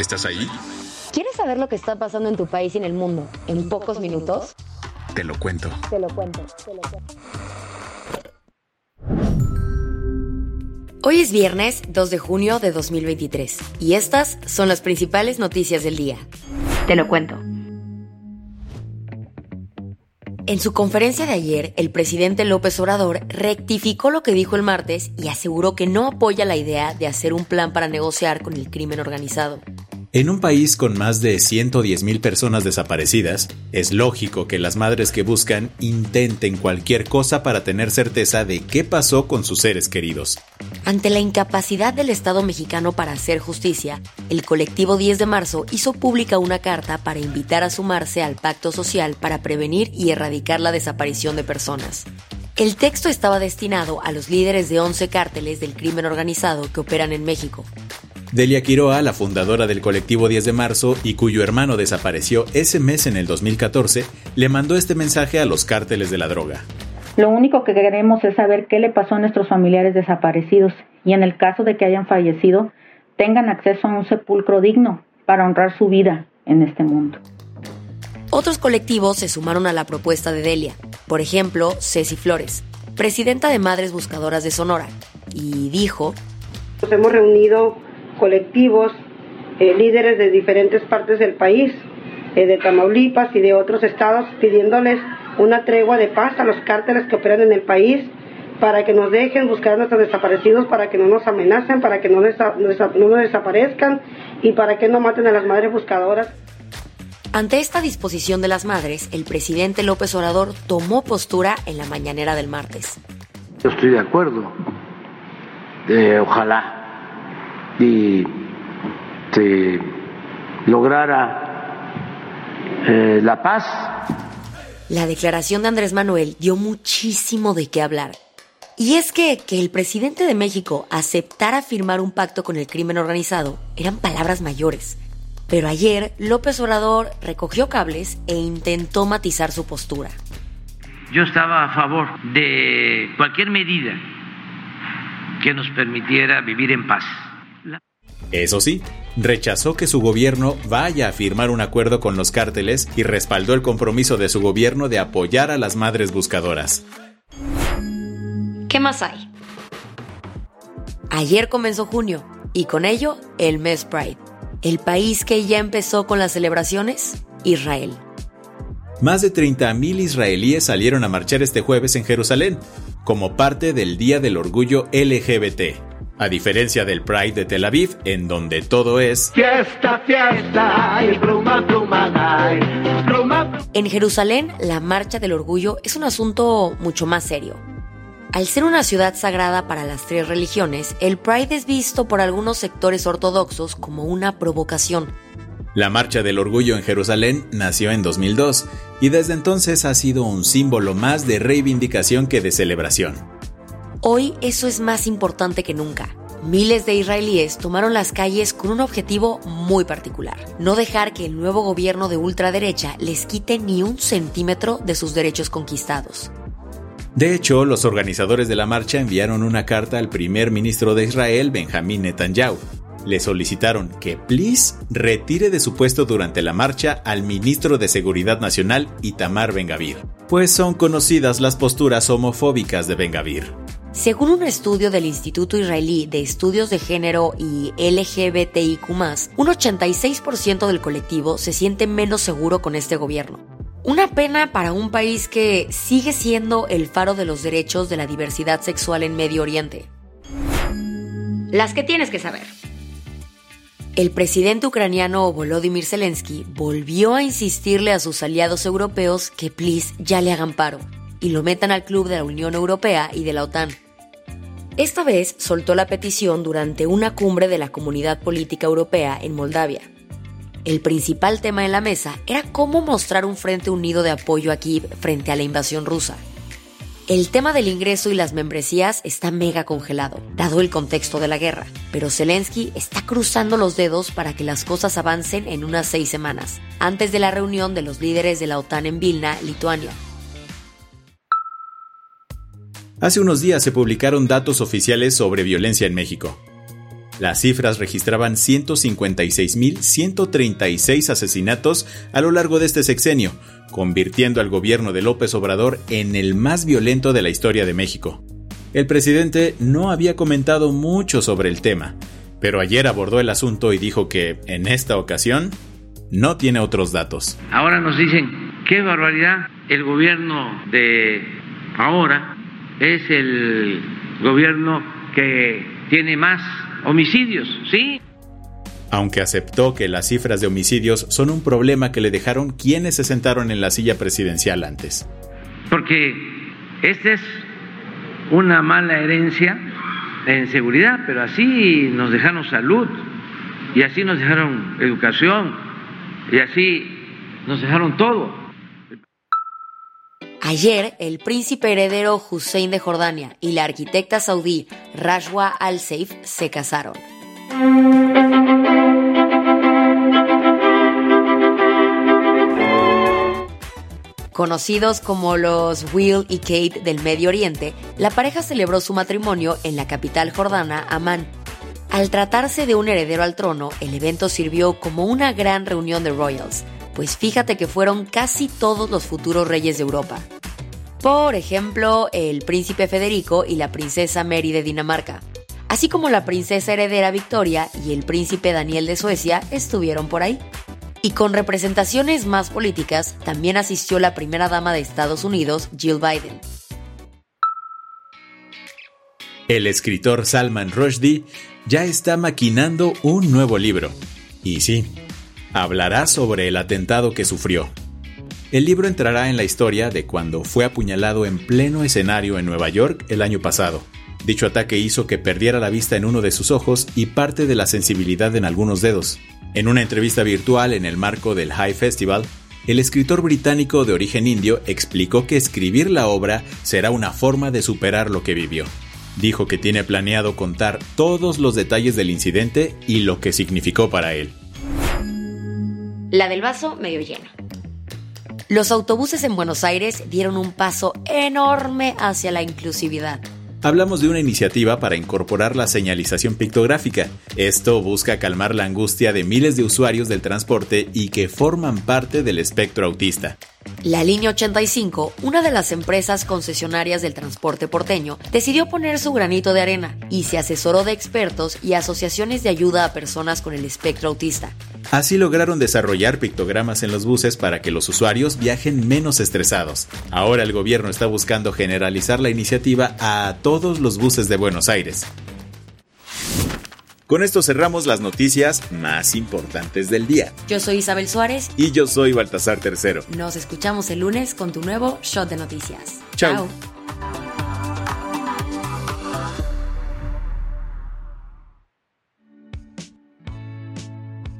¿Estás ahí? ¿Quieres saber lo que está pasando en tu país y en el mundo en pocos minutos? Te lo cuento. Te lo cuento. Te lo cuento. Hoy es viernes 2 de junio de 2023 y estas son las principales noticias del día. Te lo cuento. En su conferencia de ayer, el presidente López Obrador rectificó lo que dijo el martes y aseguró que no apoya la idea de hacer un plan para negociar con el crimen organizado. En un país con más de 110.000 personas desaparecidas, es lógico que las madres que buscan intenten cualquier cosa para tener certeza de qué pasó con sus seres queridos. Ante la incapacidad del Estado mexicano para hacer justicia, el colectivo 10 de marzo hizo pública una carta para invitar a sumarse al pacto social para prevenir y erradicar la desaparición de personas. El texto estaba destinado a los líderes de 11 cárteles del crimen organizado que operan en México. Delia Quiroa, la fundadora del colectivo 10 de marzo y cuyo hermano desapareció ese mes en el 2014, le mandó este mensaje a los cárteles de la droga. Lo único que queremos es saber qué le pasó a nuestros familiares desaparecidos y en el caso de que hayan fallecido, tengan acceso a un sepulcro digno para honrar su vida en este mundo. Otros colectivos se sumaron a la propuesta de Delia, por ejemplo, Ceci Flores, presidenta de Madres Buscadoras de Sonora, y dijo, Nos hemos reunido colectivos, eh, líderes de diferentes partes del país, eh, de Tamaulipas y de otros estados, pidiéndoles una tregua de paz a los cárteles que operan en el país para que nos dejen buscar a nuestros desaparecidos, para que no nos amenacen, para que no, desa- nos desaparezcan y para que no maten a las madres buscadoras. ante esta disposición de las madres, el presidente López Obrador tomó postura en la mañanera del martes. Yo estoy de acuerdo. Eh, ojalá y se lograra eh, la paz. La declaración de Andrés Manuel dio muchísimo de qué hablar. Y es que que el presidente de México aceptara firmar un pacto con el crimen organizado eran palabras mayores. Pero ayer López Obrador recogió cables e intentó matizar su postura. Yo estaba a favor de cualquier medida que nos permitiera vivir en paz. Eso sí, rechazó que su gobierno vaya a firmar un acuerdo con los cárteles y respaldó el compromiso de su gobierno de apoyar a las madres buscadoras. ¿Qué más hay? Ayer comenzó junio y con ello el mes Pride. El país que ya empezó con las celebraciones, Israel. Más de 30.000 israelíes salieron a marchar este jueves en Jerusalén, como parte del Día del Orgullo LGBT. A diferencia del Pride de Tel Aviv, en donde todo es Fiesta, fiesta, y pluma, pluma, pluma, En Jerusalén, la Marcha del Orgullo es un asunto mucho más serio. Al ser una ciudad sagrada para las tres religiones, el Pride es visto por algunos sectores ortodoxos como una provocación. La Marcha del Orgullo en Jerusalén nació en 2002 y desde entonces ha sido un símbolo más de reivindicación que de celebración. Hoy eso es más importante que nunca. Miles de israelíes tomaron las calles con un objetivo muy particular, no dejar que el nuevo gobierno de ultraderecha les quite ni un centímetro de sus derechos conquistados. De hecho, los organizadores de la marcha enviaron una carta al primer ministro de Israel, Benjamín Netanyahu. Le solicitaron que, please, retire de su puesto durante la marcha al ministro de Seguridad Nacional, Itamar Ben-Gavir, pues son conocidas las posturas homofóbicas de Ben-Gavir. Según un estudio del Instituto Israelí de Estudios de Género y LGBTIQ, un 86% del colectivo se siente menos seguro con este gobierno. Una pena para un país que sigue siendo el faro de los derechos de la diversidad sexual en Medio Oriente. Las que tienes que saber. El presidente ucraniano Volodymyr Zelensky volvió a insistirle a sus aliados europeos que please ya le hagan paro y lo metan al club de la Unión Europea y de la OTAN. Esta vez soltó la petición durante una cumbre de la Comunidad Política Europea en Moldavia. El principal tema en la mesa era cómo mostrar un frente unido de apoyo a Kiev frente a la invasión rusa. El tema del ingreso y las membresías está mega congelado, dado el contexto de la guerra, pero Zelensky está cruzando los dedos para que las cosas avancen en unas seis semanas, antes de la reunión de los líderes de la OTAN en Vilna, Lituania. Hace unos días se publicaron datos oficiales sobre violencia en México. Las cifras registraban 156.136 asesinatos a lo largo de este sexenio, convirtiendo al gobierno de López Obrador en el más violento de la historia de México. El presidente no había comentado mucho sobre el tema, pero ayer abordó el asunto y dijo que, en esta ocasión, no tiene otros datos. Ahora nos dicen, qué barbaridad, el gobierno de ahora es el gobierno que tiene más homicidios, ¿sí? Aunque aceptó que las cifras de homicidios son un problema que le dejaron quienes se sentaron en la silla presidencial antes. Porque esta es una mala herencia en seguridad, pero así nos dejaron salud, y así nos dejaron educación, y así nos dejaron todo. Ayer, el príncipe heredero Hussein de Jordania y la arquitecta saudí Rashwa Al Saif se casaron. Conocidos como los Will y Kate del Medio Oriente, la pareja celebró su matrimonio en la capital jordana, Amán. Al tratarse de un heredero al trono, el evento sirvió como una gran reunión de royals, pues fíjate que fueron casi todos los futuros reyes de Europa. Por ejemplo, el príncipe Federico y la princesa Mary de Dinamarca, así como la princesa heredera Victoria y el príncipe Daniel de Suecia estuvieron por ahí. Y con representaciones más políticas, también asistió la primera dama de Estados Unidos, Jill Biden. El escritor Salman Rushdie ya está maquinando un nuevo libro. Y sí, hablará sobre el atentado que sufrió. El libro entrará en la historia de cuando fue apuñalado en pleno escenario en Nueva York el año pasado. Dicho ataque hizo que perdiera la vista en uno de sus ojos y parte de la sensibilidad en algunos dedos. En una entrevista virtual en el marco del High Festival, el escritor británico de origen indio explicó que escribir la obra será una forma de superar lo que vivió. Dijo que tiene planeado contar todos los detalles del incidente y lo que significó para él. La del vaso medio lleno. Los autobuses en Buenos Aires dieron un paso enorme hacia la inclusividad. Hablamos de una iniciativa para incorporar la señalización pictográfica. Esto busca calmar la angustia de miles de usuarios del transporte y que forman parte del espectro autista. La línea 85, una de las empresas concesionarias del transporte porteño, decidió poner su granito de arena y se asesoró de expertos y asociaciones de ayuda a personas con el espectro autista. Así lograron desarrollar pictogramas en los buses para que los usuarios viajen menos estresados. Ahora el gobierno está buscando generalizar la iniciativa a todos los buses de Buenos Aires. Con esto cerramos las noticias más importantes del día. Yo soy Isabel Suárez. Y yo soy Baltasar Tercero. Nos escuchamos el lunes con tu nuevo Shot de Noticias. Chao.